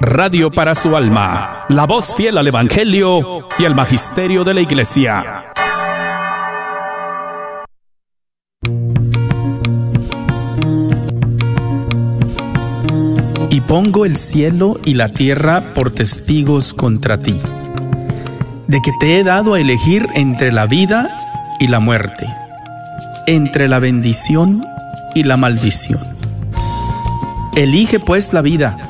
Radio para su alma, la voz fiel al Evangelio y al Magisterio de la Iglesia. Y pongo el cielo y la tierra por testigos contra ti, de que te he dado a elegir entre la vida y la muerte, entre la bendición y la maldición. Elige pues la vida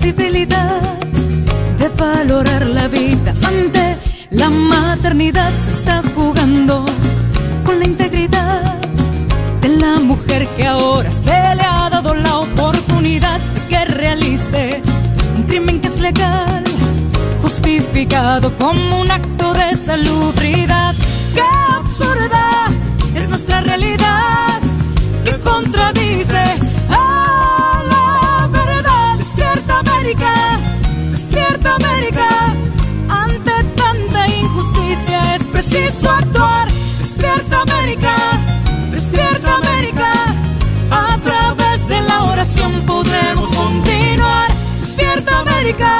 de valorar la vida ante la maternidad. Se está jugando con la integridad de la mujer que ahora se le ha dado la oportunidad de que realice un crimen que es legal, justificado como un acto de salubridad. ¡Qué absurda es nuestra realidad! que contradice América, despierta América, ante tanta injusticia es preciso actuar. Despierta América, despierta América, a través de la oración podremos continuar. Despierta América,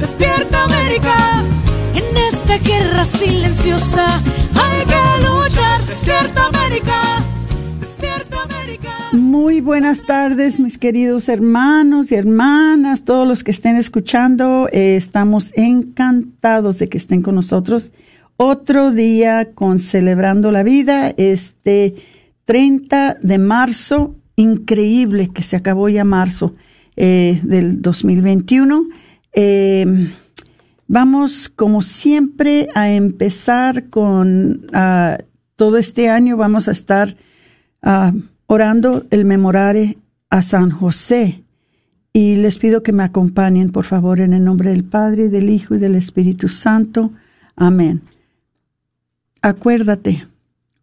despierta América, en esta guerra silenciosa Muy buenas tardes, mis queridos hermanos y hermanas, todos los que estén escuchando. Eh, estamos encantados de que estén con nosotros. Otro día con Celebrando la Vida, este 30 de marzo, increíble que se acabó ya marzo eh, del 2021. Eh, vamos, como siempre, a empezar con ah, todo este año. Vamos a estar ah, orando el memorare a San José. Y les pido que me acompañen, por favor, en el nombre del Padre, del Hijo y del Espíritu Santo. Amén. Acuérdate,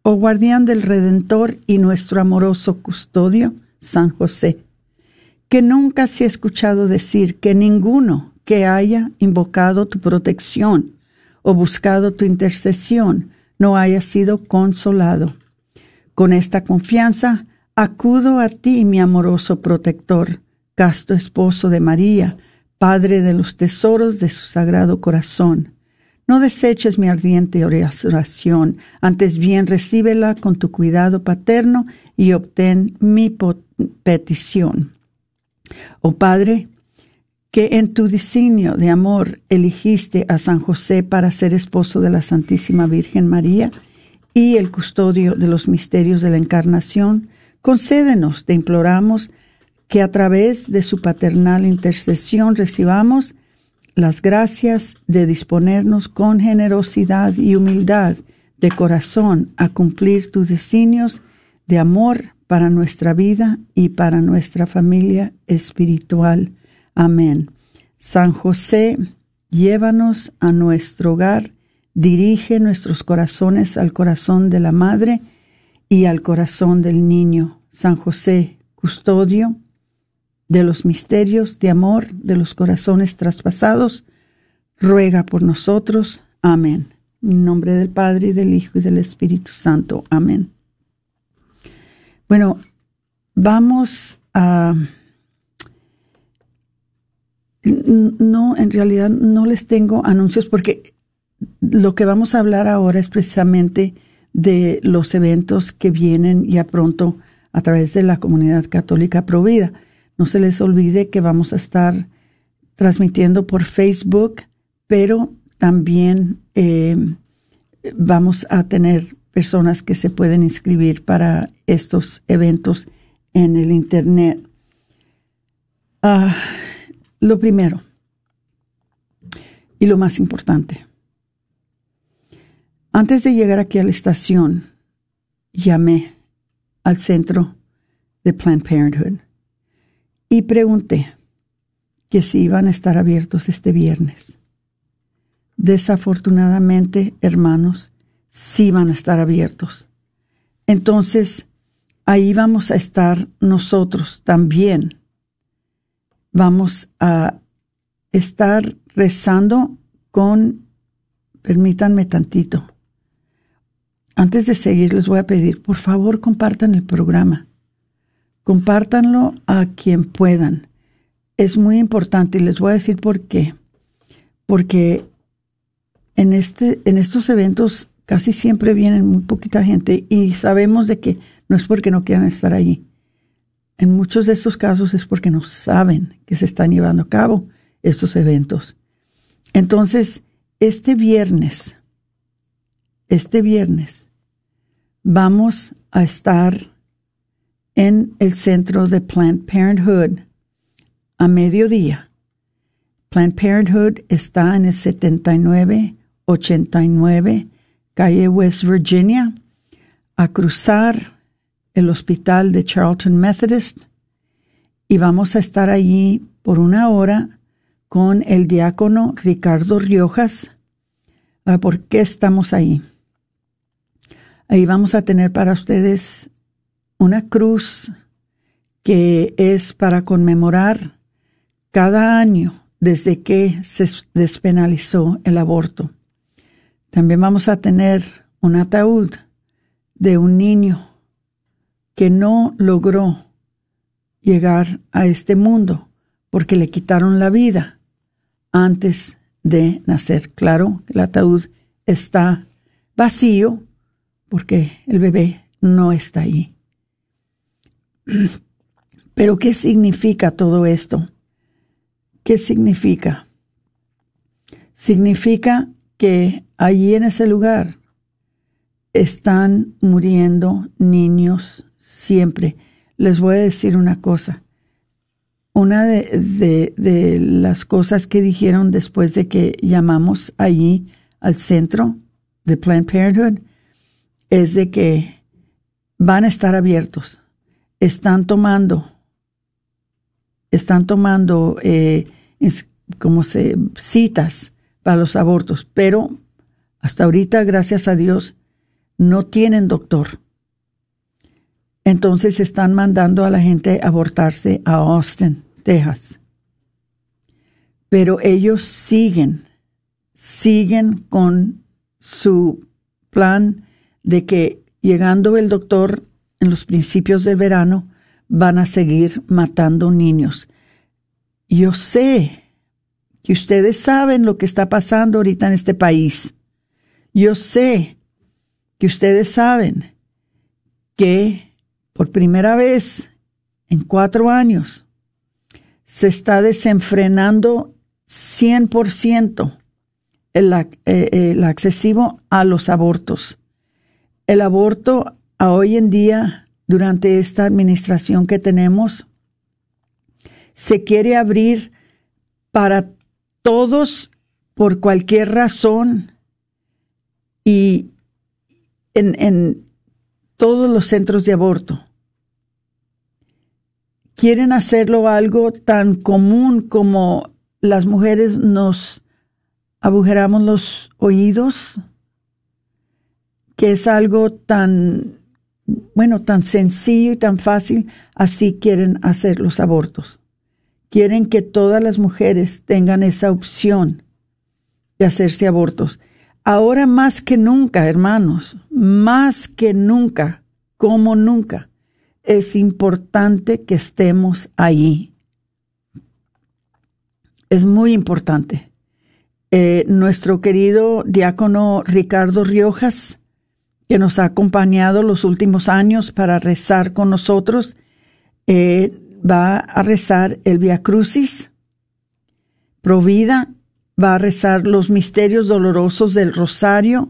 oh guardián del Redentor y nuestro amoroso custodio, San José, que nunca se ha escuchado decir que ninguno que haya invocado tu protección o buscado tu intercesión no haya sido consolado. Con esta confianza, Acudo a ti, mi amoroso protector, casto esposo de María, Padre de los tesoros de su sagrado corazón. No deseches mi ardiente oración, antes bien recíbela con tu cuidado paterno y obtén mi petición. Oh Padre, que en tu designio de amor eligiste a San José para ser esposo de la Santísima Virgen María y el custodio de los misterios de la Encarnación, Concédenos, te imploramos, que a través de su paternal intercesión recibamos las gracias de disponernos con generosidad y humildad de corazón a cumplir tus designios de amor para nuestra vida y para nuestra familia espiritual. Amén. San José, llévanos a nuestro hogar, dirige nuestros corazones al corazón de la Madre y al corazón del niño San José, custodio de los misterios de amor de los corazones traspasados, ruega por nosotros. Amén. En nombre del Padre, y del Hijo, y del Espíritu Santo. Amén. Bueno, vamos a... No, en realidad no les tengo anuncios porque lo que vamos a hablar ahora es precisamente de los eventos que vienen ya pronto a través de la comunidad católica Provida. No se les olvide que vamos a estar transmitiendo por Facebook, pero también eh, vamos a tener personas que se pueden inscribir para estos eventos en el Internet. Ah, lo primero y lo más importante. Antes de llegar aquí a la estación, llamé al centro de Planned Parenthood y pregunté que si iban a estar abiertos este viernes. Desafortunadamente, hermanos, sí van a estar abiertos. Entonces, ahí vamos a estar nosotros también. Vamos a estar rezando con, permítanme tantito. Antes de seguir, les voy a pedir, por favor, compartan el programa. Compártanlo a quien puedan. Es muy importante y les voy a decir por qué. Porque en, este, en estos eventos casi siempre vienen muy poquita gente y sabemos de que no es porque no quieran estar allí. En muchos de estos casos es porque no saben que se están llevando a cabo estos eventos. Entonces, este viernes, este viernes, vamos a estar en el centro de Planned Parenthood a mediodía. Planned Parenthood está en el 7989 calle West Virginia, a cruzar el hospital de Charlton Methodist y vamos a estar allí por una hora con el diácono Ricardo Riojas. ¿por qué estamos ahí? Ahí vamos a tener para ustedes una cruz que es para conmemorar cada año desde que se despenalizó el aborto. También vamos a tener un ataúd de un niño que no logró llegar a este mundo porque le quitaron la vida antes de nacer. Claro, el ataúd está vacío porque el bebé no está ahí. Pero ¿qué significa todo esto? ¿Qué significa? Significa que allí en ese lugar están muriendo niños siempre. Les voy a decir una cosa. Una de, de, las cosas que dijeron después de que llamamos allí al centro de Planned Parenthood es de que van a estar abiertos están tomando, están tomando eh, como se, citas para los abortos, pero hasta ahorita, gracias a Dios, no tienen doctor. Entonces están mandando a la gente abortarse a Austin, Texas. Pero ellos siguen, siguen con su plan de que llegando el doctor en los principios del verano van a seguir matando niños. Yo sé que ustedes saben lo que está pasando ahorita en este país. Yo sé que ustedes saben que por primera vez en cuatro años se está desenfrenando 100% el, eh, el accesivo a los abortos. El aborto a hoy en día, durante esta administración que tenemos, se quiere abrir para todos por cualquier razón y en, todos los centros de aborto. Quieren hacerlo algo tan común como las mujeres nos agujeramos los oídos, que es algo tan bueno, tan sencillo y tan fácil, así quieren hacer los abortos. Quieren que todas las mujeres tengan esa opción de hacerse abortos. Ahora más que nunca, hermanos, más que nunca, como nunca, es importante que estemos ahí. Es muy importante. Eh, nuestro querido diácono Ricardo Riojas que nos ha acompañado los últimos años para rezar con nosotros, eh, va a rezar el Via Crucis, Provida, va a rezar los misterios dolorosos del Rosario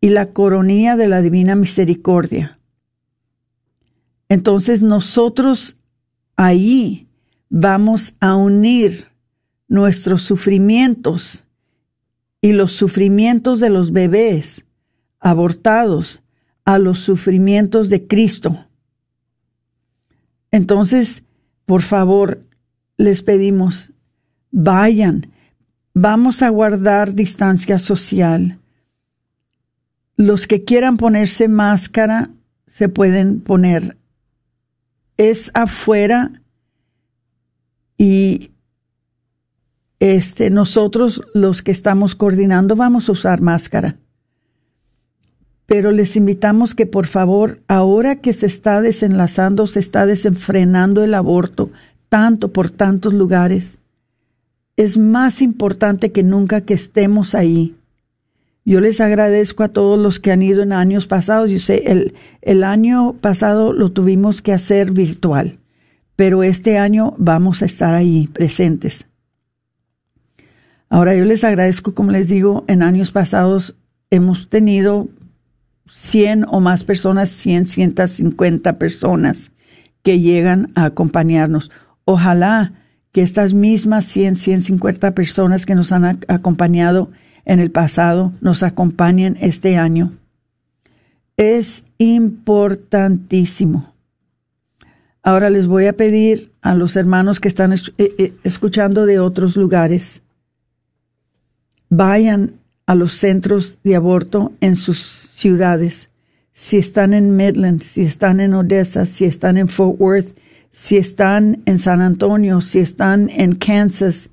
y la coronía de la Divina Misericordia. Entonces nosotros ahí vamos a unir nuestros sufrimientos y los sufrimientos de los bebés abortados a los sufrimientos de Cristo. Entonces, por favor, les pedimos, vayan, vamos a guardar distancia social. Los que quieran ponerse máscara se pueden poner. Es afuera y este, nosotros los que estamos coordinando vamos a usar máscara. Pero les invitamos que por favor, ahora que se está desenlazando, se está desenfrenando el aborto, tanto por tantos lugares, es más importante que nunca que estemos ahí. Yo les agradezco a todos los que han ido en años pasados. Yo sé, el, año pasado lo tuvimos que hacer virtual, pero este año vamos a estar ahí presentes. Ahora yo les agradezco, como les digo, en años pasados hemos tenido 100 o más personas, 100, 150 personas que llegan a acompañarnos. Ojalá que estas mismas 100, 150 personas que nos han acompañado en el pasado nos acompañen este año. Es importantísimo. Ahora les voy a pedir a los hermanos que están eh, eh, escuchando de otros lugares vayan a los centros de aborto en sus ciudades. Si están en Midland, si están en Odessa, si están en Fort Worth, si están en San Antonio, si están en Kansas,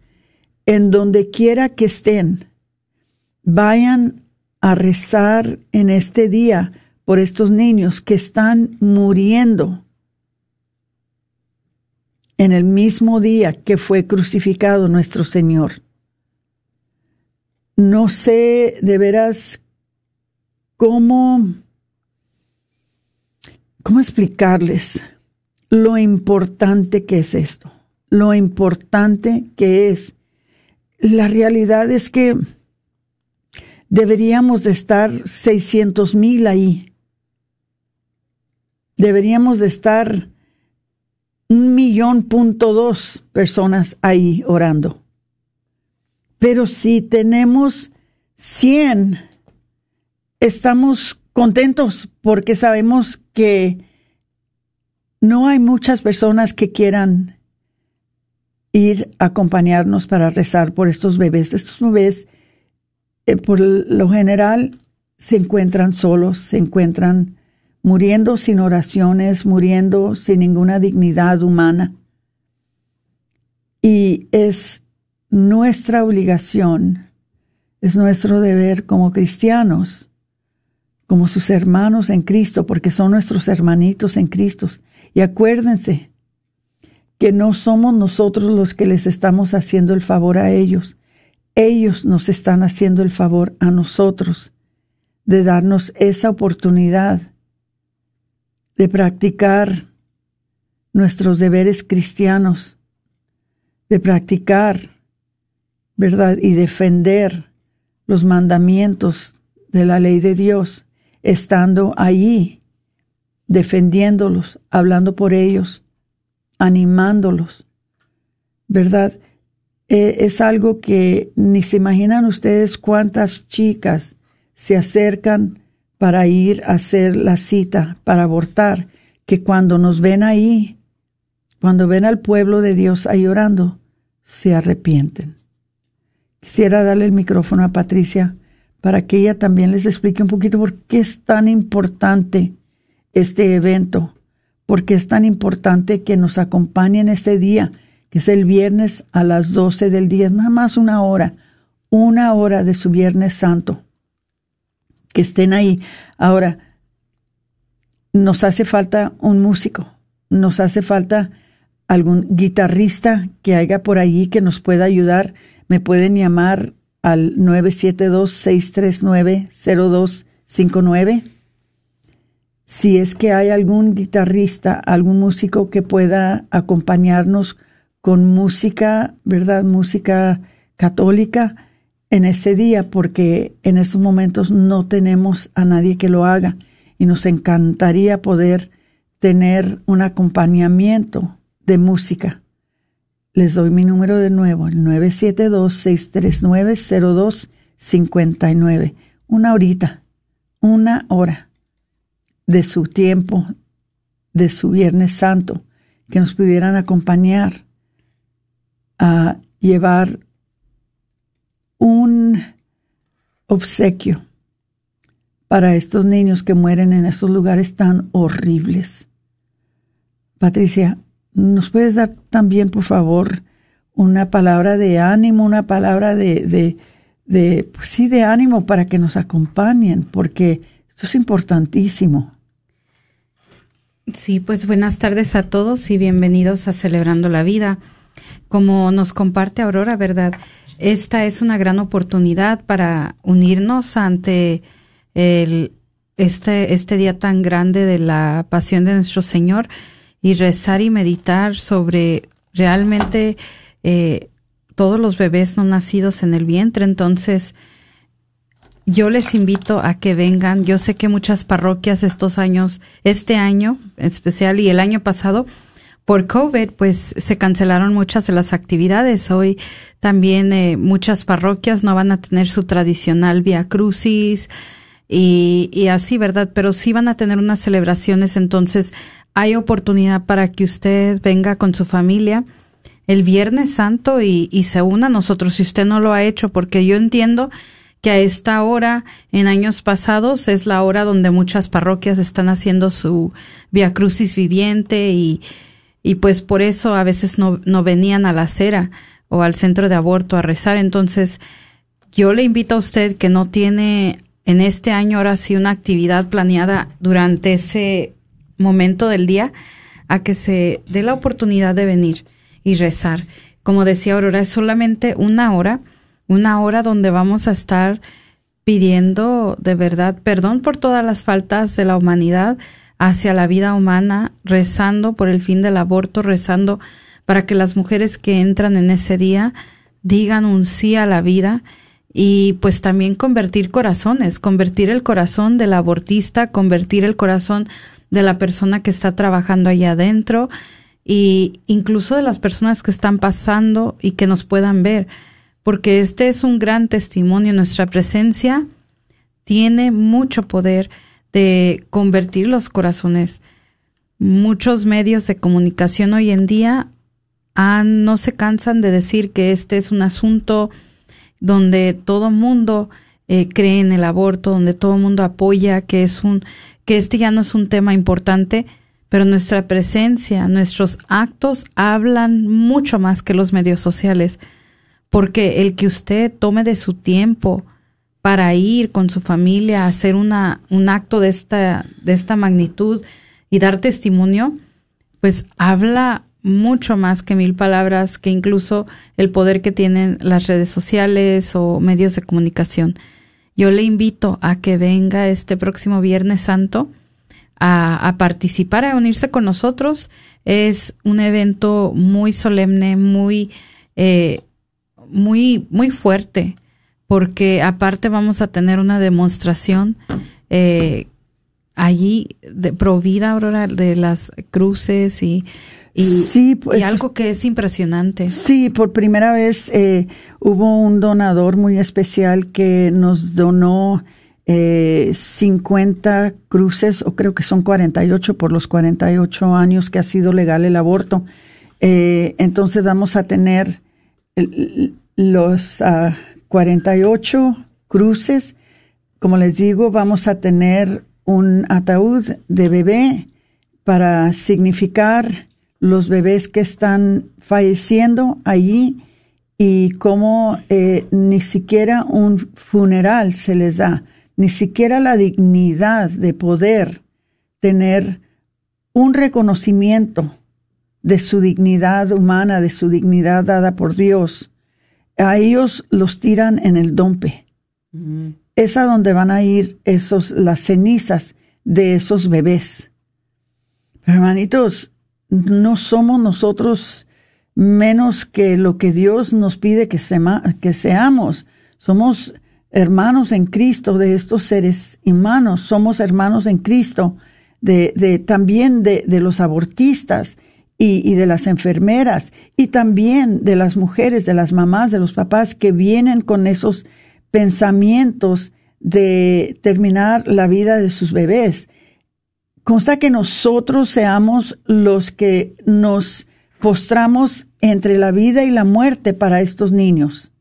en donde quiera que estén, vayan a rezar en este día por estos niños que están muriendo en el mismo día que fue crucificado nuestro Señor no sé de veras cómo, cómo explicarles lo importante que es esto, lo importante que es. La realidad es que deberíamos de estar 600 mil ahí. Deberíamos de estar un millón punto dos personas ahí orando. Pero si tenemos 100, estamos contentos porque sabemos que no hay muchas personas que quieran ir a acompañarnos para rezar por estos bebés. Estos bebés, eh, por lo general, se encuentran solos, se encuentran muriendo sin oraciones, muriendo sin ninguna dignidad humana. Y es nuestra obligación, es nuestro deber como cristianos, como sus hermanos en Cristo, porque son nuestros hermanitos en Cristo. Y acuérdense que no somos nosotros los que les estamos haciendo el favor a ellos, ellos nos están haciendo el favor a nosotros de darnos esa oportunidad de practicar nuestros deberes cristianos, de practicar ¿verdad? Y defender los mandamientos de la ley de Dios, estando allí, defendiéndolos, hablando por ellos, animándolos, ¿verdad? Eh, es algo que ni se imaginan ustedes cuántas chicas se acercan para ir a hacer la cita, para abortar, que cuando nos ven ahí, cuando ven al pueblo de Dios ahí orando, se arrepienten. Quisiera darle el micrófono a Patricia para que ella también les explique un poquito por qué es tan importante este evento, por qué es tan importante que nos acompañen ese día, que es el viernes a las 12 del día, nada más una hora, una hora de su Viernes Santo. Que estén ahí. Ahora, nos hace falta un músico, nos hace falta algún guitarrista que haya por allí que nos pueda ayudar me pueden llamar al 972-639-0259. Si es que hay algún guitarrista, algún músico que pueda acompañarnos con música, ¿verdad? Música católica en ese día, porque en estos momentos no tenemos a nadie que lo haga y nos encantaría poder tener un acompañamiento de música. Les doy mi número de nuevo, el 972-639-0259. Una horita, una hora de su tiempo, de su Viernes Santo, que nos pudieran acompañar a llevar un obsequio para estos niños que mueren en estos lugares tan horribles. Patricia, ¿nos puedes dar también, por favor, una palabra de ánimo, una palabra de, de, de pues sí, de ánimo para que nos acompañen, porque esto es importantísimo. Sí, pues buenas tardes a todos y bienvenidos a Celebrando la Vida. Como nos comparte Aurora, ¿verdad? Esta es una gran oportunidad para unirnos ante el, este, este día tan grande de la pasión de nuestro Señor y rezar y meditar sobre realmente eh, todos los bebés no nacidos en el vientre. Entonces, yo les invito a que vengan. Yo sé que muchas parroquias estos años, este año en especial y el año pasado, por COVID, pues se cancelaron muchas de las actividades. Hoy también eh, muchas parroquias no van a tener su tradicional Via Crucis y, y así, ¿verdad? Pero sí van a tener unas celebraciones. Entonces, hay oportunidad para que usted venga con su familia el Viernes Santo y, se una a nosotros si usted no lo ha hecho, porque yo entiendo que a esta hora, en años pasados, es la hora donde muchas parroquias están haciendo su Via Crucis viviente y, y pues por eso a veces no, no venían a la acera o al centro de aborto a rezar. Entonces, yo le invito a usted que no tiene en este año ahora sí una actividad planeada durante ese momento del día, a que se dé la oportunidad de venir y rezar. Como decía Aurora, es solamente una hora una hora donde vamos a estar pidiendo de verdad perdón por todas las faltas de la humanidad hacia la vida humana, rezando por el fin del aborto, rezando para que las mujeres que entran en ese día digan un sí a la vida y pues también convertir corazones, convertir el corazón del abortista, convertir el corazón de la persona que está trabajando allá adentro y incluso de las personas que están pasando y que nos puedan ver porque este es un gran testimonio. Nuestra presencia tiene mucho poder de convertir los corazones. Muchos medios de comunicación hoy en día no se cansan de decir que este es un asunto donde todo mundo eh, cree en el aborto, donde todo mundo apoya, que es un, que este ya no es un tema importante, pero nuestra presencia, nuestros actos hablan mucho más que los medios sociales porque el que usted tome de su tiempo para ir con su familia a hacer una, un acto de esta, de esta magnitud y dar testimonio, pues habla mucho más que mil palabras, que incluso el poder que tienen las redes sociales o medios de comunicación. Yo le invito a que venga este próximo Viernes Santo a, participar, a unirse con nosotros. Es un evento muy solemne, muy eh, muy, muy fuerte, porque aparte vamos a tener una demostración eh, allí de provida, Aurora, de las cruces y, y, sí, pues, algo que es impresionante. Sí, por primera vez eh, hubo un donador muy especial que nos donó eh, 50 cruces, o creo que son 48 por los 48 años que ha sido legal el aborto. Eh, entonces vamos a tener los 48 ah, cruces. Como les digo, vamos a tener un ataúd de bebé para significar los bebés que están falleciendo allí y cómo eh, ni siquiera un funeral se les da, ni siquiera la dignidad de poder tener un reconocimiento de su dignidad humana, de su dignidad dada por Dios. A ellos los tiran en el dompe. Es a donde van a ir esos, las cenizas de esos bebés. hermanitos, no somos nosotros menos que lo que Dios nos pide que, que seamos. Somos hermanos en Cristo de estos seres humanos, somos hermanos en Cristo de, también de los abortistas y, de las enfermeras y también de las mujeres, de las mamás, de los papás que vienen con esos pensamientos de terminar la vida de sus bebés. Consta que nosotros seamos los que nos postramos entre la vida y la muerte para estos niños.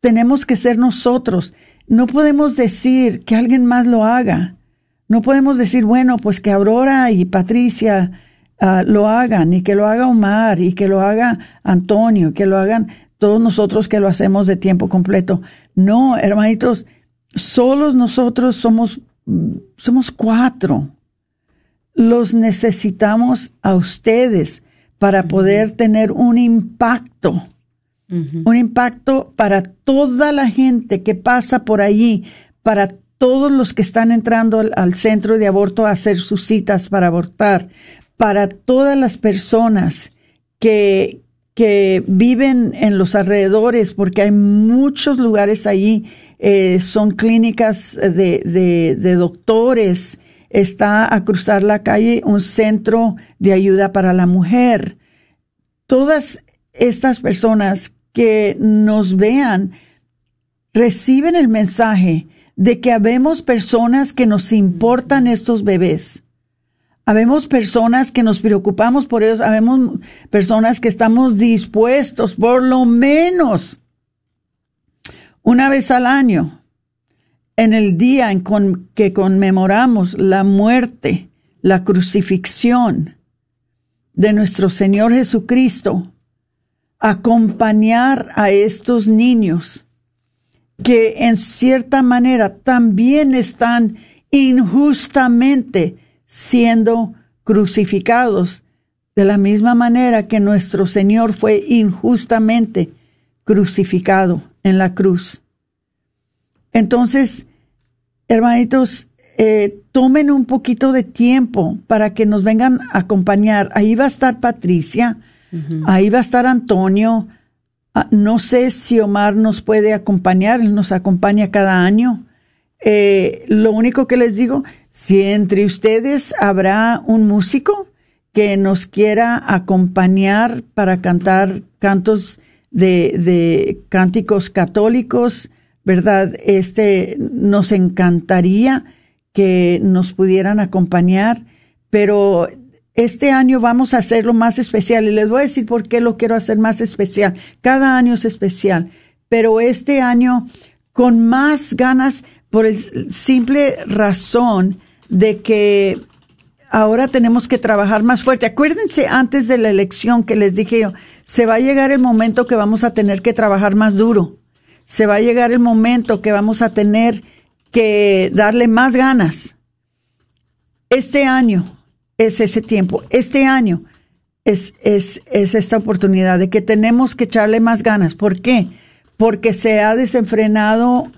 Tenemos que ser nosotros. No podemos decir que alguien más lo haga. No podemos decir, bueno, pues que Aurora y Patricia ah, lo hagan y que lo haga Omar y que lo haga Antonio, que lo hagan todos nosotros que lo hacemos de tiempo completo. No, hermanitos, solos nosotros somos, somos cuatro. Los necesitamos a ustedes para poder tener un impacto, un impacto para toda la gente que pasa por allí, para todos los que están entrando al, centro de aborto a hacer sus citas para abortar, para todas las personas que, que viven en los alrededores, porque hay muchos lugares allí, eh, son clínicas de, de, de, doctores, está a cruzar la calle un centro de ayuda para la mujer. Todas estas personas que nos vean reciben el mensaje de que habemos personas que nos importan estos bebés. Habemos personas que nos preocupamos por ellos, habemos personas que estamos dispuestos por lo menos una vez al año, en el día en que conmemoramos la muerte, la crucifixión de nuestro Señor Jesucristo, acompañar a estos niños que en cierta manera también están injustamente siendo crucificados, de la misma manera que nuestro Señor fue injustamente crucificado en la cruz. Entonces, hermanitos, eh, tomen un poquito de tiempo para que nos vengan a acompañar. Ahí va a estar Patricia, ahí va a estar Antonio, Ah, no sé si Omar nos puede acompañar, él nos acompaña cada año. Eh, lo único que les digo, si entre ustedes habrá un músico que nos quiera acompañar para cantar cantos de, de cánticos católicos, ¿verdad? Este nos encantaría que nos pudieran acompañar, pero este año vamos a hacerlo más especial y les voy a decir por qué lo quiero hacer más especial. Cada año es especial, pero este año con más ganas por el simple razón de que ahora tenemos que trabajar más fuerte. Acuérdense antes de la elección que les dije yo, se va a llegar el momento que vamos a tener que trabajar más duro. Se va a llegar el momento que vamos a tener que darle más ganas. Este año es ese tiempo. Este año es, es, es esta oportunidad de que tenemos que echarle más ganas. ¿Por qué? Porque se ha desenfrenado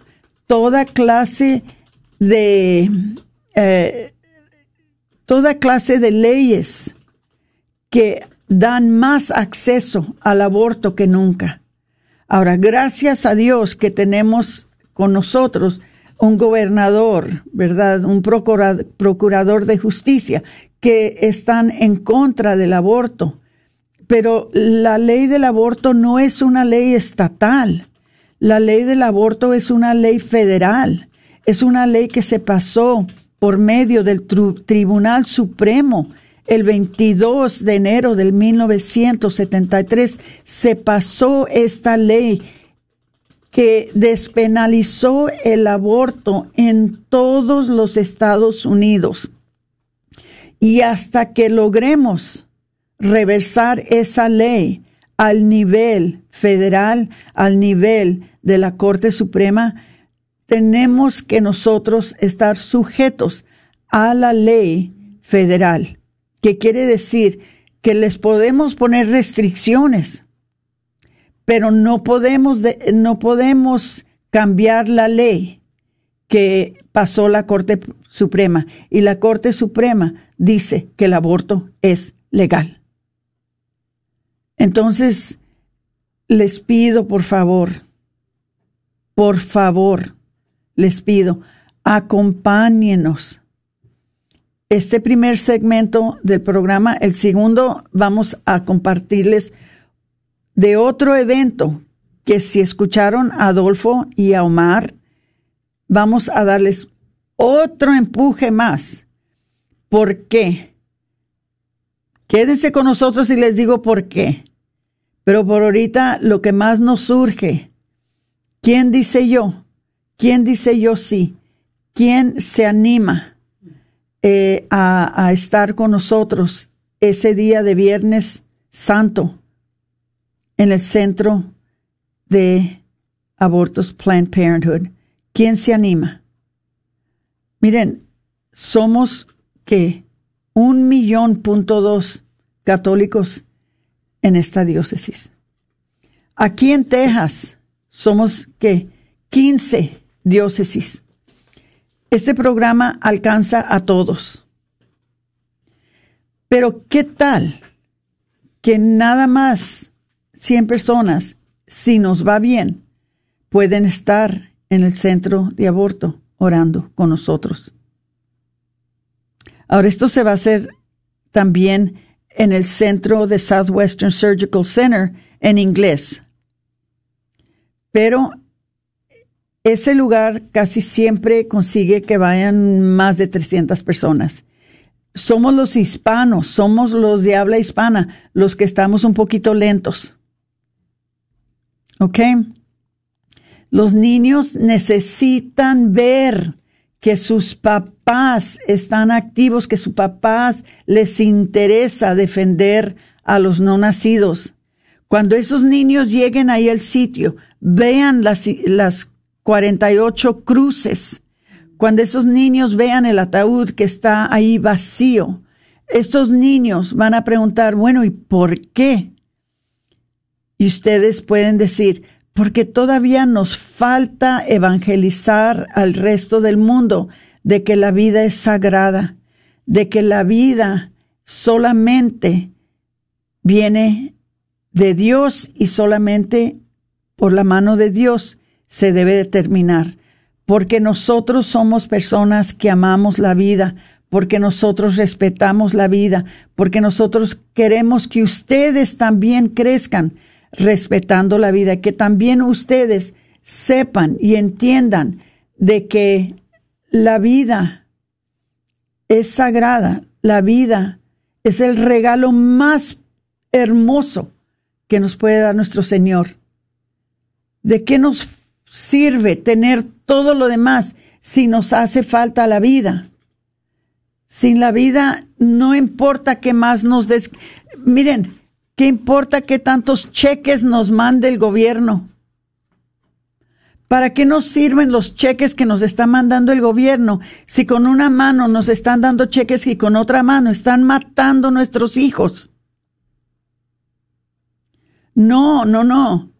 toda clase de eh, toda clase de leyes que dan más acceso al aborto que nunca. Ahora, gracias a Dios que tenemos con nosotros un gobernador, ¿verdad? Un procurador de justicia que están en contra del aborto. Pero la ley del aborto no es una ley estatal. La ley del aborto es una ley federal. Es una ley que se pasó por medio del Tribunal Supremo el 22 de enero del 1973. Se pasó esta ley que despenalizó el aborto en todos los Estados Unidos. Y hasta que logremos reversar esa ley al nivel federal, al nivel de la Corte Suprema, tenemos que nosotros estar sujetos a la ley federal, que quiere decir que les podemos poner restricciones, pero no podemos, no podemos cambiar la ley que pasó la Corte Suprema. Y la Corte Suprema dice que el aborto es legal. Entonces, les pido, por favor, por favor, les pido, acompáñenos. Este primer segmento del programa, el segundo, vamos a compartirles de otro evento que si escucharon a Adolfo y a Omar, vamos a darles otro empuje más ¿Por qué? Quédense con nosotros y les digo por qué. Pero por ahorita lo que más nos surge, ¿quién dice yo? ¿Quién dice yo sí? ¿Quién se anima eh, a, a estar con nosotros ese día de Viernes Santo en el centro de abortos Planned Parenthood? ¿Quién se anima? Miren, somos que un millón punto dos católicos en esta diócesis. Aquí en Texas somos que 15 diócesis. Este programa alcanza a todos. Pero ¿qué tal que nada más 100 personas, si nos va bien, pueden estar en el centro de aborto orando con nosotros? Ahora, esto se va a hacer también en el centro de Southwestern Surgical Center en inglés. Pero ese lugar casi siempre consigue que vayan más de 300 personas. Somos los hispanos, somos los de habla hispana, los que estamos un poquito lentos. ¿Ok? Los niños necesitan ver que sus papás están activos, que sus papás les interesa defender a los no nacidos. Cuando esos niños lleguen ahí al sitio, vean las, las 48 cruces. Cuando esos niños vean el ataúd que está ahí vacío, estos niños van a preguntar, bueno, ¿y por qué? Y ustedes pueden decir, porque todavía nos falta evangelizar al resto del mundo de que la vida es sagrada, de que la vida solamente viene de Dios y solamente por la mano de Dios se debe determinar, porque nosotros somos personas que amamos la vida, porque nosotros respetamos la vida, porque nosotros queremos que ustedes también crezcan, respetando la vida, que también ustedes sepan y entiendan de que la vida es sagrada, la vida es el regalo más hermoso que nos puede dar nuestro Señor. ¿De qué nos sirve tener todo lo demás si nos hace falta la vida? Sin la vida no importa qué más nos des. Miren, ¿Qué importa qué tantos cheques nos mande el gobierno? ¿Para qué nos sirven los cheques que nos está mandando el gobierno si con una mano nos están dando cheques y con otra mano están matando nuestros hijos? No, no, no.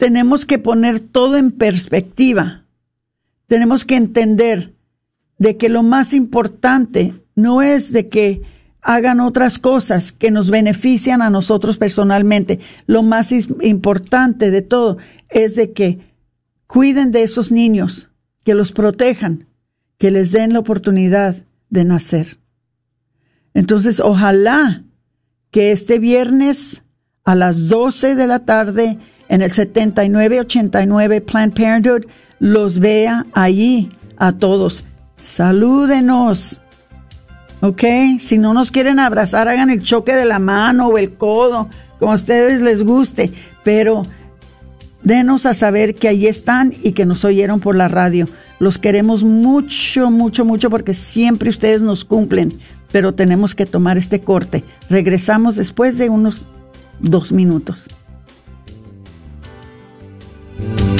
Tenemos que poner todo en perspectiva. Tenemos que entender de que lo más importante no es de que hagan otras cosas que nos benefician a nosotros personalmente. Lo más importante de todo es de que cuiden de esos niños, que los protejan, que les den la oportunidad de nacer. Entonces, ojalá que este viernes a las 12 de la tarde en el 7989 Planned Parenthood los vea allí a todos. Salúdenos ¿ok? Si no nos quieren abrazar, hagan el choque de la mano o el codo, como a ustedes les guste, pero denos a saber que ahí están y que nos oyeron por la radio. Los queremos mucho, mucho, mucho porque siempre ustedes nos cumplen, pero tenemos que tomar este corte. Regresamos después de unos dos minutos. Thank you.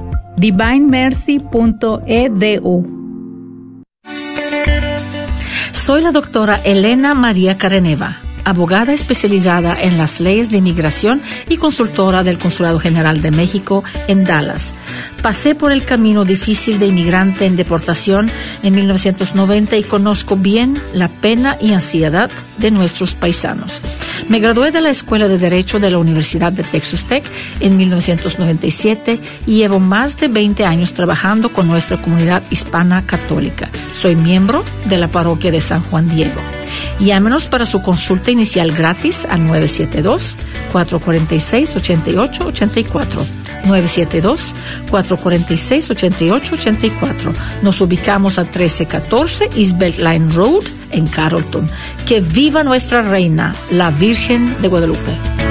divinemercy.edu. Soy la doctora Elena María Careneva abogada especializada en las leyes de inmigración y consultora del Consulado General de México en Dallas. Pasé por el camino difícil de inmigrante en deportación en 1990 y conozco bien la pena y ansiedad de nuestros paisanos. Me gradué de la Escuela de Derecho de la Universidad de Texas Tech en 1997 y llevo más de 20 años trabajando con nuestra comunidad hispana católica. Soy miembro de la parroquia de San Juan Diego. Llámenos para su consulta inicial gratis al 972-446-8884. 972-446-8884. Nos ubicamos a 1314 East Beltline Road en Carrollton. Que viva nuestra reina, la Virgen de Guadalupe.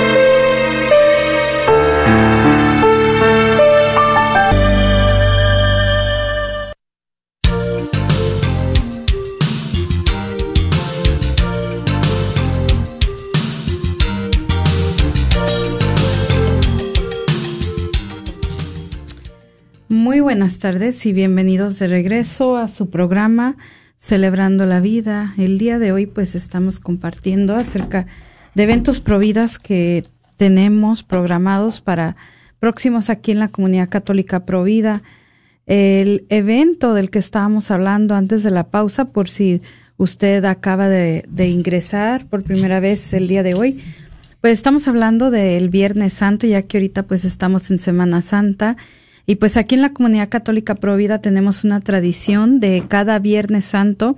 Buenas tardes y bienvenidos de regreso a su programa Celebrando la Vida. El día de hoy pues estamos compartiendo acerca de eventos providas que tenemos programados para próximos aquí en la comunidad católica Provida. El evento del que estábamos hablando antes de la pausa, por si usted acaba de, de ingresar por primera vez el día de hoy, pues estamos hablando del Viernes Santo, ya que ahorita pues estamos en Semana Santa y pues aquí en la comunidad católica Provida tenemos una tradición de cada Viernes Santo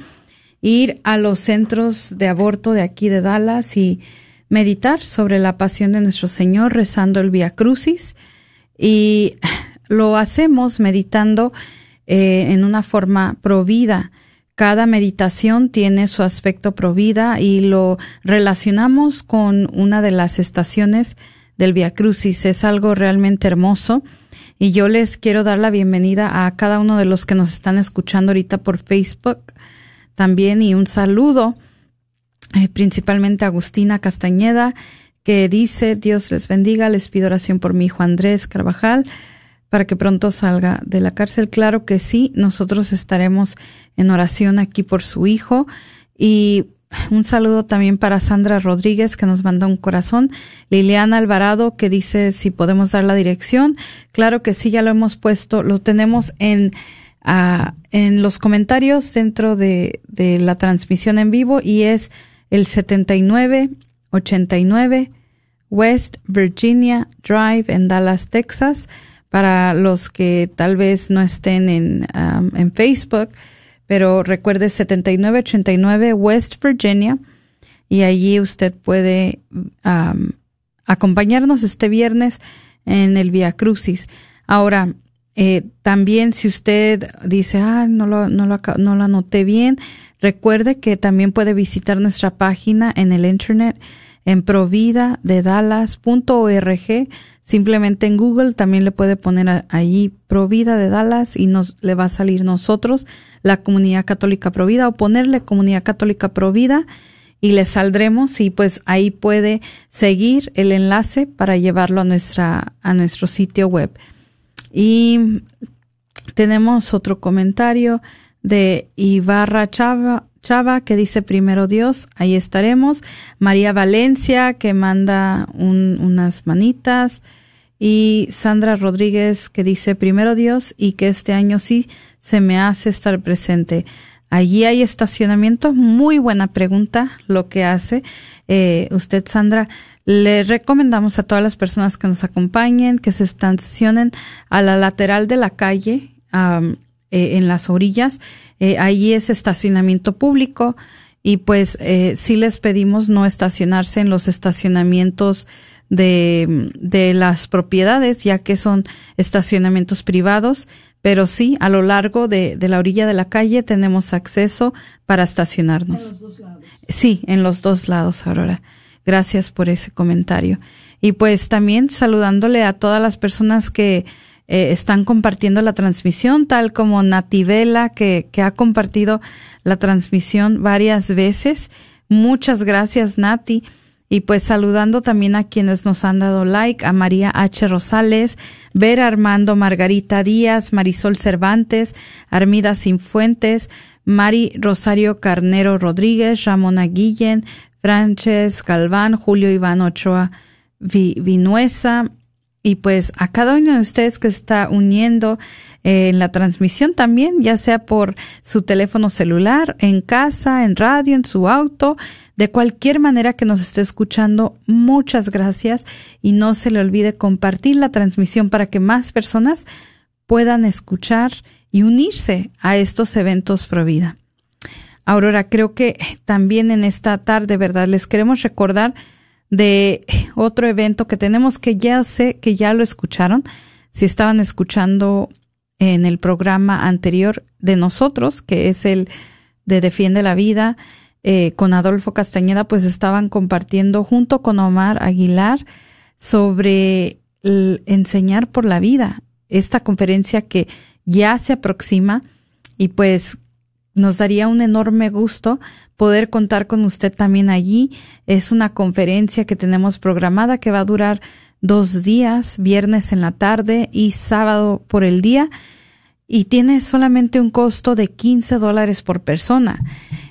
ir a los centros de aborto de aquí de Dallas y meditar sobre la pasión de nuestro Señor rezando el Via Crucis y lo hacemos meditando eh, en una forma provida. Cada meditación tiene su aspecto provida y lo relacionamos con una de las estaciones del Via Crucis. Es algo realmente hermoso y yo les quiero dar la bienvenida a cada uno de los que nos están escuchando ahorita por Facebook también y un saludo eh, principalmente a Agustina Castañeda que dice Dios les bendiga, les pido oración por mi hijo Andrés Carvajal para que pronto salga de la cárcel. Claro que sí, nosotros estaremos en oración aquí por su hijo y un saludo también para Sandra Rodríguez que nos mandó un corazón. Liliana Alvarado que dice si podemos dar la dirección. Claro que sí, ya lo hemos puesto, lo tenemos en, uh, en los comentarios dentro de, la transmisión en vivo y es el 7989 West Virginia Drive en Dallas, Texas. Para los que tal vez no estén en, um, en Facebook, pero recuerde 7989 West Virginia y allí usted puede acompañarnos este viernes en el Via Crucis. Ahora, eh, también si usted dice, ah, no lo, no, lo, no lo anoté bien, recuerde que también puede visitar nuestra página en el internet en providadedallas.org. Simplemente en Google también le puede poner ahí Provida de Dallas y nos le va a salir nosotros, la comunidad católica Provida, o ponerle comunidad católica Provida y le saldremos y pues ahí puede seguir el enlace para llevarlo a nuestra a nuestro sitio web. Y tenemos otro comentario de Ibarra Chava, Chava que dice primero Dios, ahí estaremos. María Valencia que manda unas manitas y Sandra Rodríguez que dice primero Dios y que este año sí se me hace estar presente. Allí hay estacionamiento. Muy buena pregunta lo que hace eh, usted, Sandra. Le recomendamos a todas las personas que nos acompañen que se estacionen a la lateral de la calle, eh, en las orillas. Eh, allí es estacionamiento público y pues eh, sí les pedimos no estacionarse en los estacionamientos de, de las propiedades, ya que son estacionamientos privados pero sí, a lo largo de, de, la orilla de la calle tenemos acceso para estacionarnos. En los dos lados. Sí, en los dos lados, Aurora. Gracias por ese comentario. Y pues también saludándole a todas las personas que eh, están compartiendo la transmisión, tal como Nativela, que, que ha compartido la transmisión varias veces. Muchas gracias, Nati. Y pues saludando también a quienes nos han dado like, a María H. Rosales, Vera Armando Margarita Díaz, Marisol Cervantes, Armida Sinfuentes, Mari Rosario Carnero Rodríguez, Ramona Guillen, Frances Galván, Julio Iván Ochoa Vinuesa, y pues a cada uno de ustedes que está uniendo eh, en la transmisión también, ya sea por su teléfono celular, en casa, en radio, en su auto, de cualquier manera que nos esté escuchando, muchas gracias y no se le olvide compartir la transmisión para que más personas puedan escuchar y unirse a estos eventos pro vida. Aurora, creo que también en esta tarde, ¿verdad? Les queremos recordar de otro evento que tenemos que ya sé que ya lo escucharon. Si estaban escuchando en el programa anterior de nosotros, que es el de Defiende la Vida, eh, con Adolfo Castañeda, pues estaban compartiendo junto con Omar Aguilar sobre el enseñar por la vida, esta conferencia que ya se aproxima y pues nos daría un enorme gusto poder contar con usted también allí. Es una conferencia que tenemos programada que va a durar dos días, viernes en la tarde y sábado por el día, y tiene solamente un costo de 15 dólares por persona.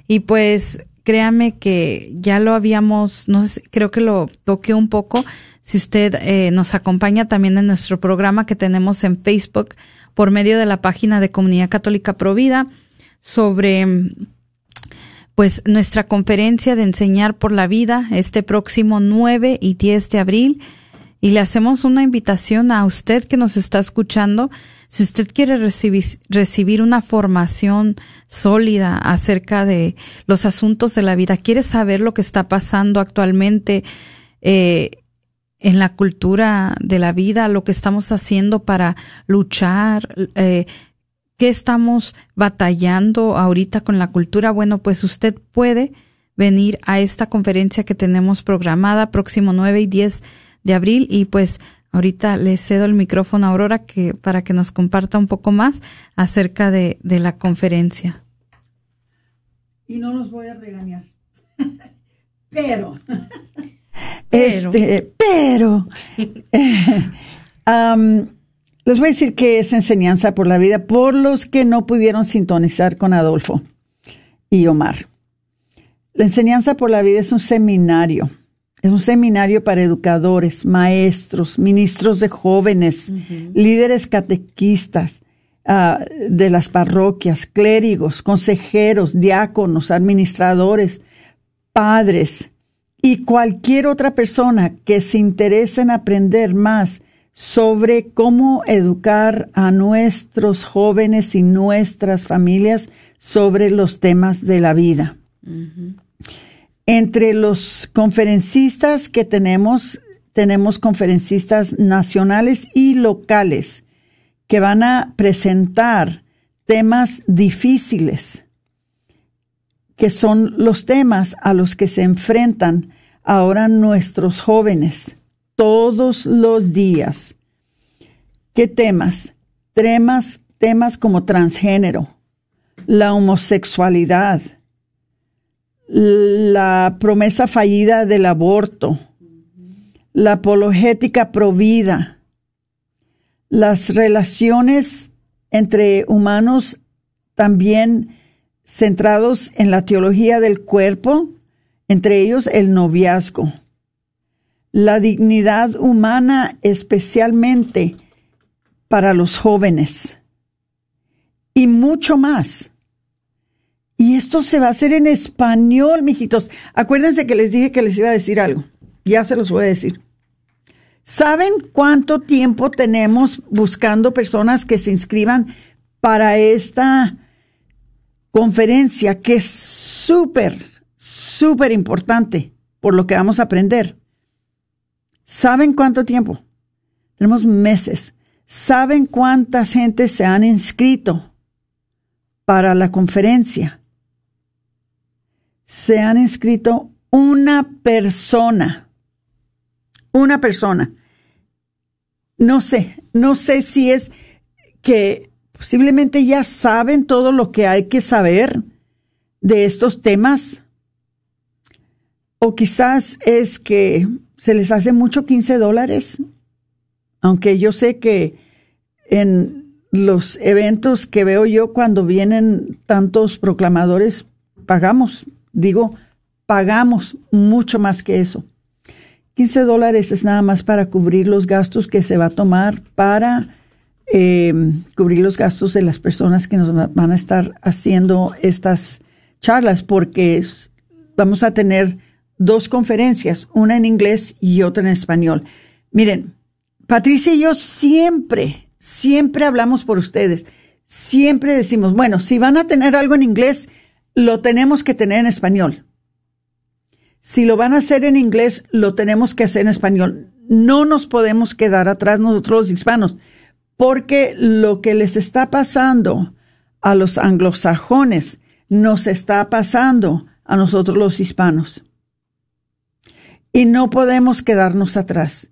Y pues créame que ya lo habíamos, no sé, creo que lo toqué un poco. Si usted eh, nos acompaña también en nuestro programa que tenemos en Facebook por medio de la página de Comunidad Católica Provida, sobre pues nuestra conferencia de enseñar por la vida este próximo 9 y 10 de abril y le hacemos una invitación a usted que nos está escuchando. Si usted quiere recibir, recibir una formación sólida acerca de los asuntos de la vida, quiere saber lo que está pasando actualmente eh, en la cultura de la vida, lo que estamos haciendo para luchar, eh, ¿Qué estamos batallando ahorita con la cultura? Bueno, pues usted puede venir a esta conferencia que tenemos programada próximo 9 y 10 de abril y pues ahorita le cedo el micrófono a Aurora que, para que nos comparta un poco más acerca de, de la conferencia. Y no los voy a regañar. pero, este, pero, um, Les voy a decir que es enseñanza por la vida por los que no pudieron sintonizar con Adolfo y Omar. La enseñanza por la vida es un seminario. Es un seminario para educadores, maestros, ministros de jóvenes, líderes catequistas uh, de las parroquias, clérigos, consejeros, diáconos, administradores, padres y cualquier otra persona que se interese en aprender más sobre cómo educar a nuestros jóvenes y nuestras familias sobre los temas de la vida. Entre los conferencistas que tenemos, tenemos conferencistas nacionales y locales que van a presentar temas difíciles, que son los temas a los que se enfrentan ahora nuestros jóvenes todos los días. ¿Qué temas? Temas, temas como transgénero, la homosexualidad, la promesa fallida del aborto, la apologética provida, las relaciones entre humanos también centrados en la teología del cuerpo, entre ellos el noviazgo, la dignidad humana especialmente para los jóvenes y mucho más. Y esto se va a hacer en español, mijitos. Acuérdense que les dije que les iba a decir algo. Ya se los voy a decir. ¿Saben cuánto tiempo tenemos buscando personas que se inscriban para esta conferencia que es súper, súper importante por lo que vamos a aprender? ¿Saben cuánto tiempo? Tenemos meses. ¿Saben cuántas gente se han inscrito para la conferencia? Se han inscrito una persona una persona. No sé, no sé si es que posiblemente ya saben todo lo que hay que saber de estos temas. O quizás es que se les hace mucho 15 dólares, aunque yo sé que en los eventos que veo yo cuando vienen tantos proclamadores, pagamos, digo, pagamos mucho más que eso. 15 dólares es nada más para cubrir los gastos que se va a tomar para eh, cubrir los gastos de las personas que nos van a estar haciendo estas charlas, porque vamos a tener dos conferencias, una en inglés y otra en español. Miren, Patricia y yo siempre, siempre hablamos por ustedes. Siempre decimos, bueno, si van a tener algo en inglés, lo tenemos que tener en español. Si lo van a hacer en inglés, lo tenemos que hacer en español. No nos podemos quedar atrás nosotros los hispanos, porque lo que les está pasando a los anglosajones nos está pasando a nosotros los hispanos. Y no podemos quedarnos atrás.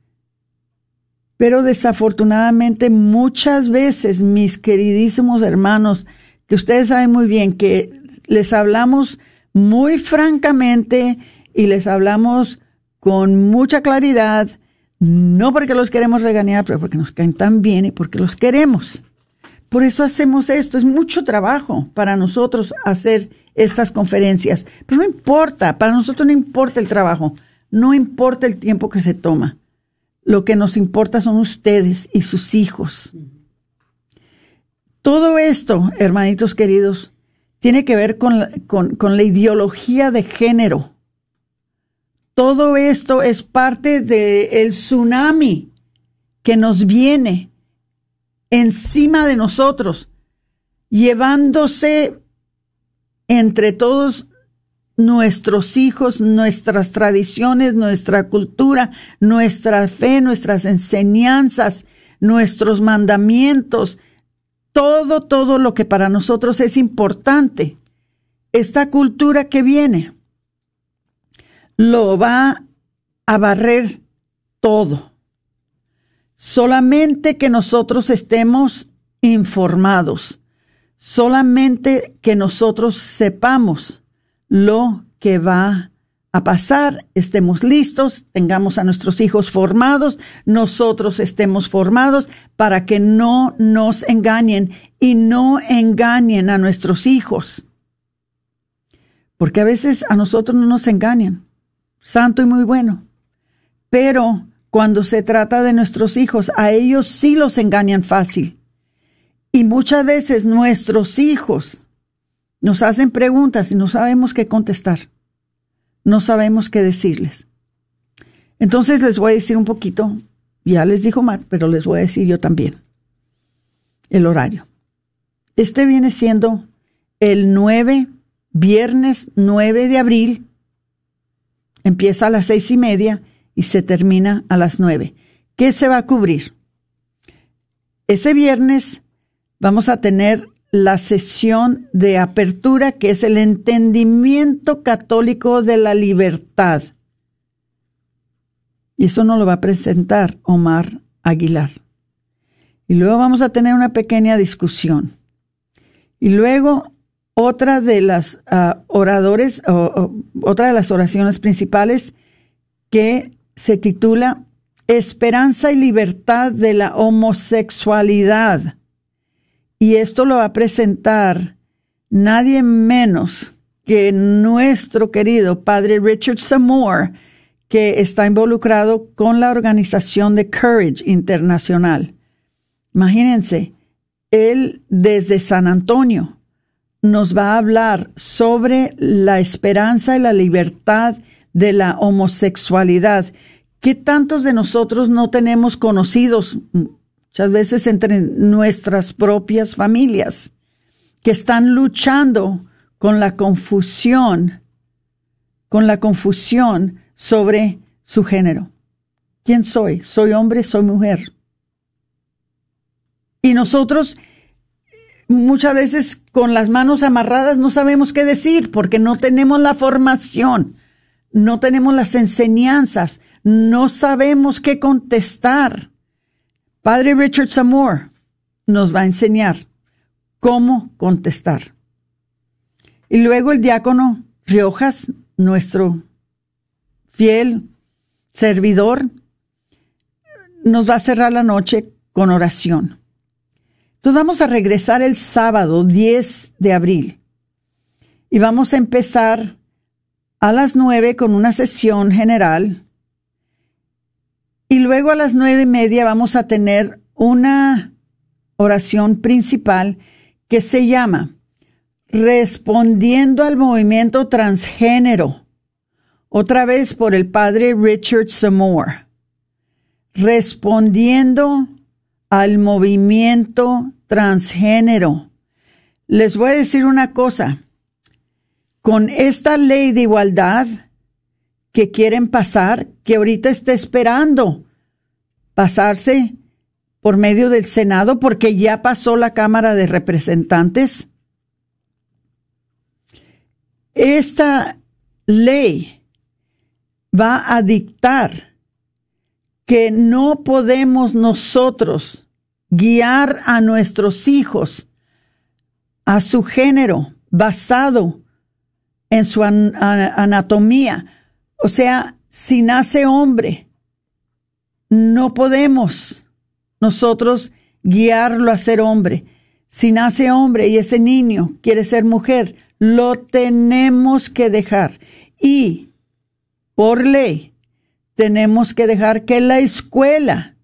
Pero desafortunadamente muchas veces, mis queridísimos hermanos, que ustedes saben muy bien que les hablamos muy francamente y les hablamos con mucha claridad, no porque los queremos regañar, pero porque nos caen tan bien y porque los queremos. Por eso hacemos esto. Es mucho trabajo para nosotros hacer estas conferencias. Pero no importa, para nosotros no importa el trabajo, no importa el tiempo que se toma. Lo que nos importa son ustedes y sus hijos. Todo esto, hermanitos queridos, tiene que ver con la, con la ideología de género todo esto es parte del tsunami que nos viene encima de nosotros, llevándose entre todos nuestros hijos, nuestras tradiciones, nuestra cultura, nuestra fe, nuestras enseñanzas, nuestros mandamientos, todo, todo lo que para nosotros es importante. Esta cultura que viene lo va a barrer todo. Solamente que nosotros estemos informados, solamente que nosotros sepamos lo que va a pasar, estemos listos, tengamos a nuestros hijos formados, nosotros estemos formados para que no nos engañen y no engañen a nuestros hijos. Porque a veces a nosotros no nos engañan santo y muy bueno. Pero cuando se trata de nuestros hijos, a ellos sí los engañan fácil. Y muchas veces nuestros hijos nos hacen preguntas y no sabemos qué contestar. No sabemos qué decirles. Entonces les voy a decir un poquito, ya les dijo Matt, pero les voy a decir yo también, el horario. Este viene siendo el 9, viernes 9 de abril Empieza a las seis y media y se termina a las nueve. ¿Qué se va a cubrir? Ese viernes vamos a tener la sesión de apertura que es el entendimiento católico de la libertad. Y eso nos lo va a presentar Omar Aguilar. Y luego vamos a tener una pequeña discusión. Y luego otra de las ah, oradores, otra de las oraciones principales que se titula Esperanza y libertad de la homosexualidad. Y esto lo va a presentar nadie menos que nuestro querido padre Richard Samore, que está involucrado con la organización de Courage Internacional. Imagínense, él desde San Antonio nos va a hablar sobre la esperanza y la libertad de la homosexualidad. ¿Qué tantos de nosotros no tenemos conocidos, muchas veces entre nuestras propias familias, que están luchando con la confusión, con la confusión sobre su género? ¿Quién soy? ¿Soy hombre? ¿Soy mujer? Y nosotros muchas veces con las manos amarradas no sabemos qué decir porque no tenemos la formación, no tenemos las enseñanzas, no sabemos qué contestar. Padre Richard Samore nos va a enseñar cómo contestar. Y luego el diácono Riojas, nuestro fiel servidor, nos va a cerrar la noche con oración. Entonces vamos a regresar el sábado 10 de abril y vamos a empezar a las 9 con una sesión general y luego a las nueve y media vamos a tener una oración principal que se llama Respondiendo al movimiento transgénero, otra vez por el padre Richard Samore. Respondiendo al movimiento transgénero. Les voy a decir una cosa. Con esta ley de igualdad que quieren pasar, que ahorita está esperando pasarse por medio del Senado, porque ya pasó la Cámara de Representantes, esta ley va a dictar que no podemos nosotros guiar a nuestros hijos a su género basado en su anatomía. O sea, si nace hombre, no podemos nosotros guiarlo a ser hombre. Si nace hombre y ese niño quiere ser mujer, lo tenemos que dejar. Y por ley, tenemos que dejar que la escuela,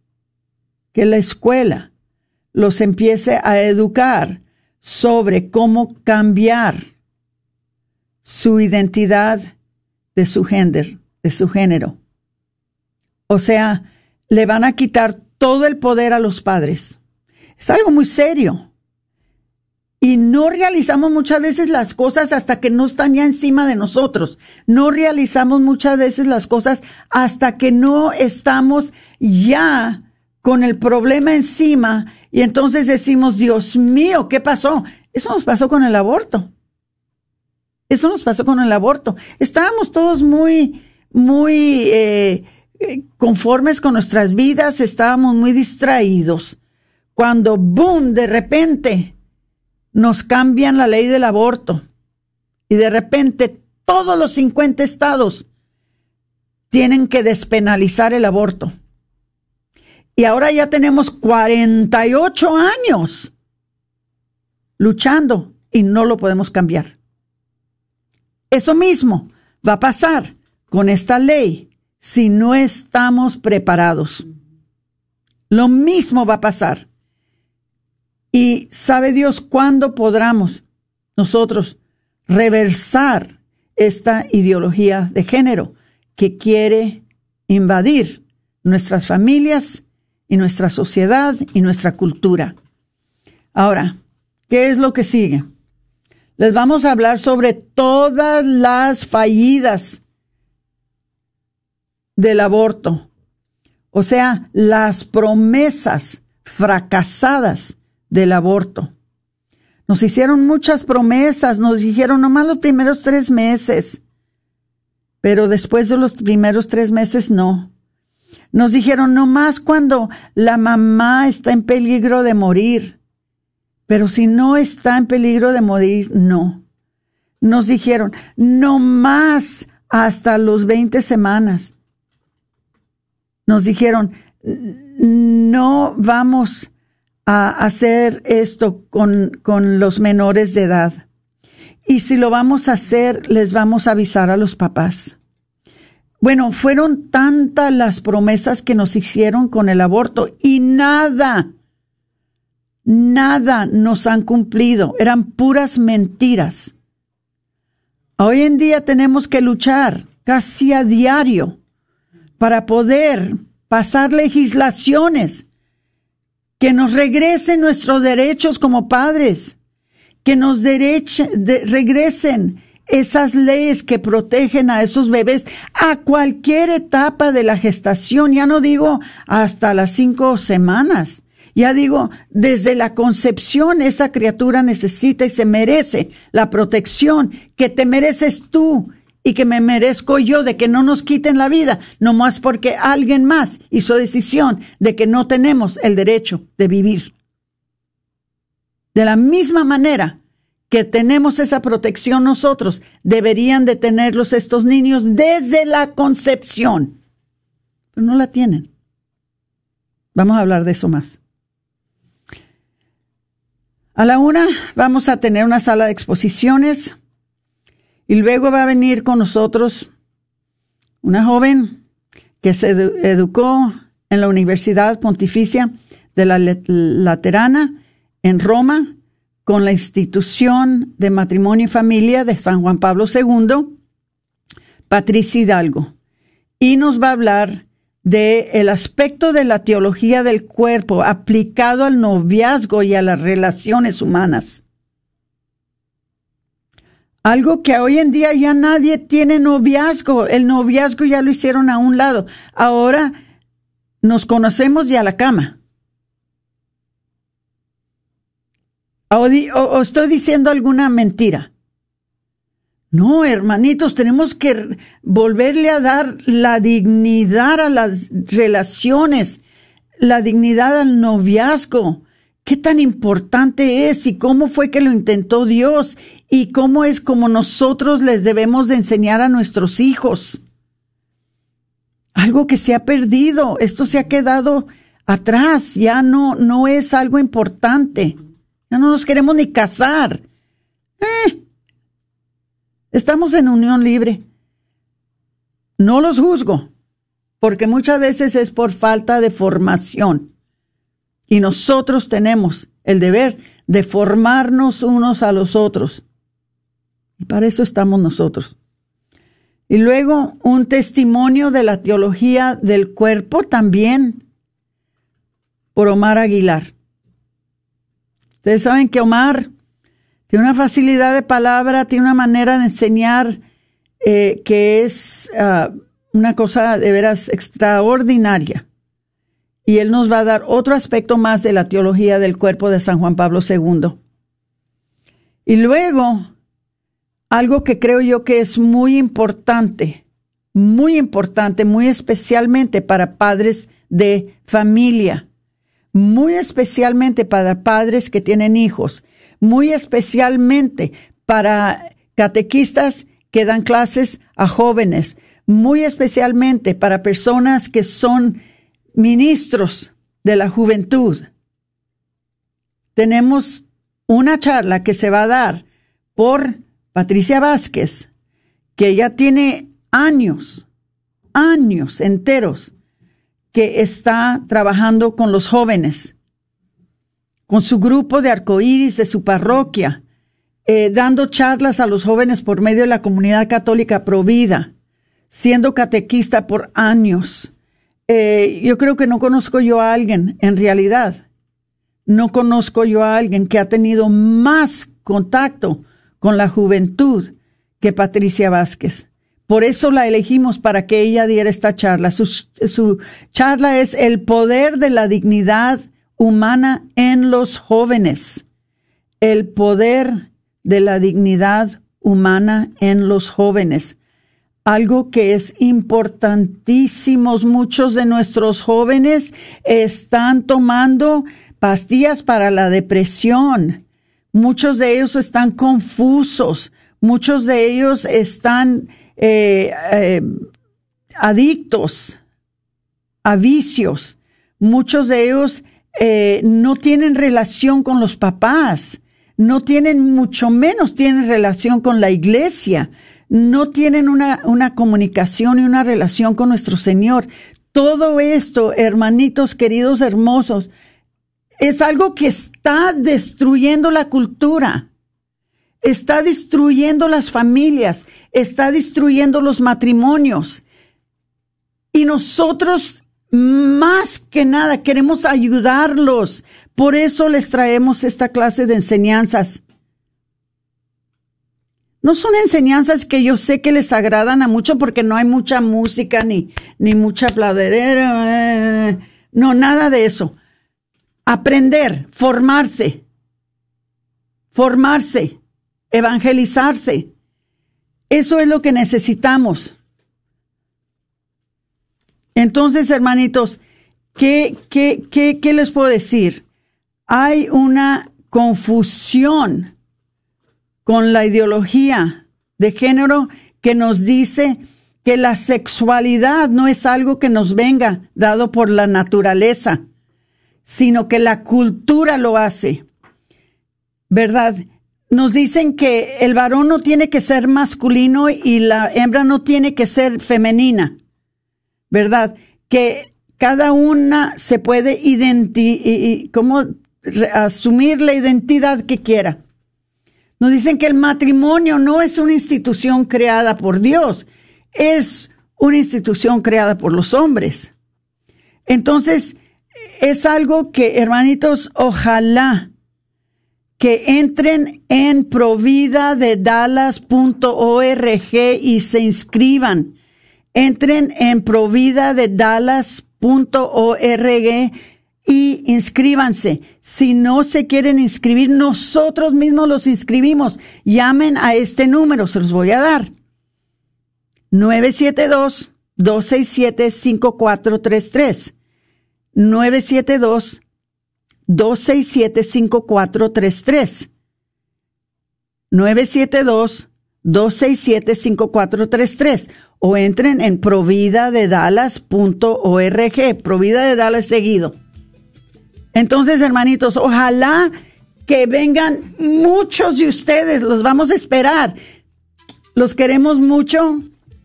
que la escuela los empiece a educar sobre cómo cambiar su identidad de su género, de su género. O sea, le van a quitar todo el poder a los padres. Es algo muy serio y no realizamos muchas veces las cosas hasta que no están ya encima de nosotros. No realizamos muchas veces las cosas hasta que no estamos ya con el problema encima y entonces decimos, Dios mío, ¿qué pasó? Eso nos pasó con el aborto. Eso nos pasó con el aborto. Estábamos todos muy, muy eh, conformes con nuestras vidas, estábamos muy distraídos. Cuando, boom, de repente, nos cambian la ley del aborto y de repente todos los 50 estados tienen que despenalizar el aborto. Y ahora ya tenemos 48 años luchando y no lo podemos cambiar. Eso mismo va a pasar con esta ley si no estamos preparados. Lo mismo va a pasar. Y sabe Dios cuándo podamos nosotros reversar esta ideología de género que quiere invadir nuestras familias y nuestra sociedad y nuestra cultura. Ahora, ¿qué es lo que sigue? Les vamos a hablar sobre todas las fallidas del aborto, o sea, las promesas fracasadas del aborto. Nos hicieron muchas promesas, nos dijeron nomás los primeros tres meses, pero después de los primeros tres meses no. Nos dijeron, no más cuando la mamá está en peligro de morir. Pero si no está en peligro de morir, no. Nos dijeron, no más hasta los 20 semanas. Nos dijeron, no vamos a hacer esto con, con los menores de edad. Y si lo vamos a hacer, les vamos a avisar a los papás. Bueno, fueron tantas las promesas que nos hicieron con el aborto y nada, nada nos han cumplido. Eran puras mentiras. Hoy en día tenemos que luchar casi a diario para poder pasar legislaciones que nos regresen nuestros derechos como padres, que nos regresen esas leyes que protegen a esos bebés a cualquier etapa de la gestación, ya no digo hasta las cinco semanas, ya digo, desde la concepción esa criatura necesita y se merece la protección que te mereces tú y que me merezco yo de que no nos quiten la vida, no más porque alguien más hizo decisión de que no tenemos el derecho de vivir. De la misma manera que tenemos esa protección nosotros, deberían de tenerlos estos niños desde la concepción, pero no la tienen. Vamos a hablar de eso más. A la una vamos a tener una sala de exposiciones y luego va a venir con nosotros una joven que se educó en la Universidad Pontificia de la Laterana en Roma con la institución de matrimonio y familia de San Juan Pablo II, Patricia Hidalgo, y nos va a hablar de el aspecto de la teología del cuerpo aplicado al noviazgo y a las relaciones humanas. Algo que hoy en día ya nadie tiene noviazgo. El noviazgo ya lo hicieron a un lado. Ahora nos conocemos ya a la cama. O, estoy diciendo alguna mentira. No, hermanitos, tenemos que volverle a dar la dignidad a las relaciones, la dignidad al noviazgo qué tan importante es y cómo fue que lo intentó Dios y cómo es como nosotros les debemos de enseñar a nuestros hijos. Algo que se ha perdido, esto se ha quedado atrás, ya no, no es algo importante. Ya no nos queremos ni casar. Eh, estamos en unión libre. No los juzgo, porque muchas veces es por falta de formación. Y nosotros tenemos el deber de formarnos unos a los otros. Y para eso estamos nosotros. Y luego un testimonio de la teología del cuerpo también por Omar Aguilar. Ustedes saben que Omar tiene una facilidad de palabra, tiene una manera de enseñar eh, que es ah, una cosa de veras extraordinaria y él nos va a dar otro aspecto más de la teología del cuerpo de San Juan Pablo II. Y luego, algo que creo yo que es muy importante, muy importante, muy especialmente para padres de familia, muy especialmente para padres que tienen hijos, muy especialmente para catequistas que dan clases a jóvenes, muy especialmente para personas que son ministros de la juventud, tenemos una charla que se va a dar por Patricia Vázquez, que ya tiene años, años enteros, que está trabajando con los jóvenes, con su grupo de arcoíris de su parroquia, eh, dando charlas a los jóvenes por medio de la comunidad católica provida, siendo catequista por años eh, yo creo que no conozco yo a alguien, en realidad, no conozco yo a alguien que ha tenido más contacto con la juventud que Patricia Vázquez. Por eso la elegimos para que ella diera esta charla. Su, su, charla es el poder de la dignidad humana en los jóvenes. El poder de la dignidad humana en los jóvenes. algo que es importantísimo. Muchos de nuestros jóvenes están tomando pastillas para la depresión. Muchos de ellos están confusos. Muchos de ellos están eh, eh, adictos a vicios. Muchos de ellos eh, no tienen relación con los papás. No tienen, mucho menos tienen relación con la iglesia no tienen una, una comunicación y una relación con nuestro Señor. Todo esto, hermanitos queridos hermosos, es algo que está destruyendo la cultura, está destruyendo las familias, está destruyendo los matrimonios. Y nosotros, más que nada, queremos ayudarlos. Por eso les traemos esta clase de enseñanzas. No son enseñanzas que yo sé que les agradan a mucho porque no hay mucha música ni, ni mucha pladerera. Eh, no, nada de eso. Aprender, formarse, formarse, evangelizarse. Eso es lo que necesitamos. Entonces, hermanitos, ¿qué, qué, qué, qué les puedo decir? Hay una confusión con la ideología de género que nos dice que la sexualidad no es algo que nos venga dado por la naturaleza, sino que la cultura lo hace. ¿Verdad? Nos dicen que el varón no tiene que ser masculino y la hembra no tiene que ser femenina. ¿Verdad? Que cada una se puede como asumir la identidad que quiera. Nos dicen que el matrimonio no es una institución creada por Dios, es una institución creada por los hombres. Entonces, es algo que, hermanitos, ojalá que entren en provida de dallas.org y se inscriban. Entren en provida de dallas.org y inscríbanse. Si no se quieren inscribir, nosotros mismos los inscribimos. Llamen a este número, se los voy a dar. 972-267-5433. 972-267-5433. 972-267-5433 o entren en provida de dallas.org, provida de Dallas seguido. Entonces, hermanitos, ojalá que vengan muchos de ustedes, los vamos a esperar. Los queremos mucho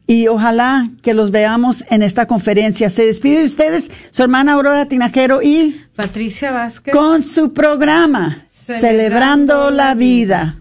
y ojalá que los veamos en esta conferencia. Se despide de ustedes su hermana Aurora Tinajero y Patricia Vázquez con su programa Celebrando, la vida.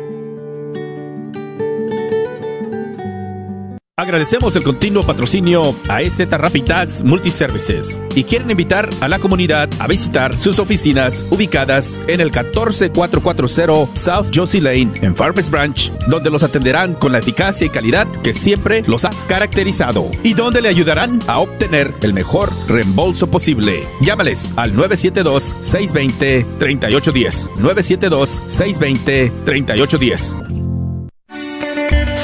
Agradecemos el continuo patrocinio a EZ Rapid Tax Multiservices y quieren invitar a la comunidad a visitar sus oficinas ubicadas en el 14440 South Josie Lane en Farmers Branch, donde los atenderán con la eficacia y calidad que siempre los ha caracterizado y donde le ayudarán a obtener el mejor reembolso posible. Llámales al 972-620-3810. 972-620-3810.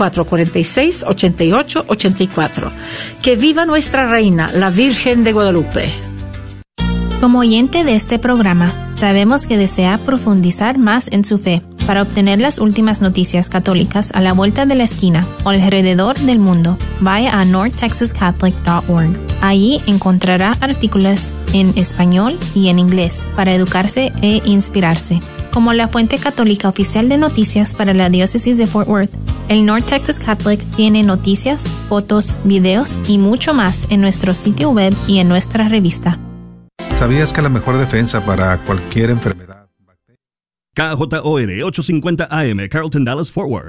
446-8884. Que viva nuestra reina, la Virgen de Guadalupe. Como oyente de este programa, sabemos que desea profundizar más en su fe. Para obtener las últimas noticias católicas a la vuelta de la esquina o alrededor del mundo, vaya a northtexascatholic.org. Allí encontrará artículos en español y en inglés para educarse e inspirarse. Como la fuente católica oficial de noticias para la diócesis de Fort Worth, el North Texas Catholic tiene noticias, fotos, videos y mucho más en nuestro sitio web y en nuestra revista. ¿Sabías que la mejor defensa para cualquier enfermedad... KJOR 850 AM, Carlton Dallas Forward.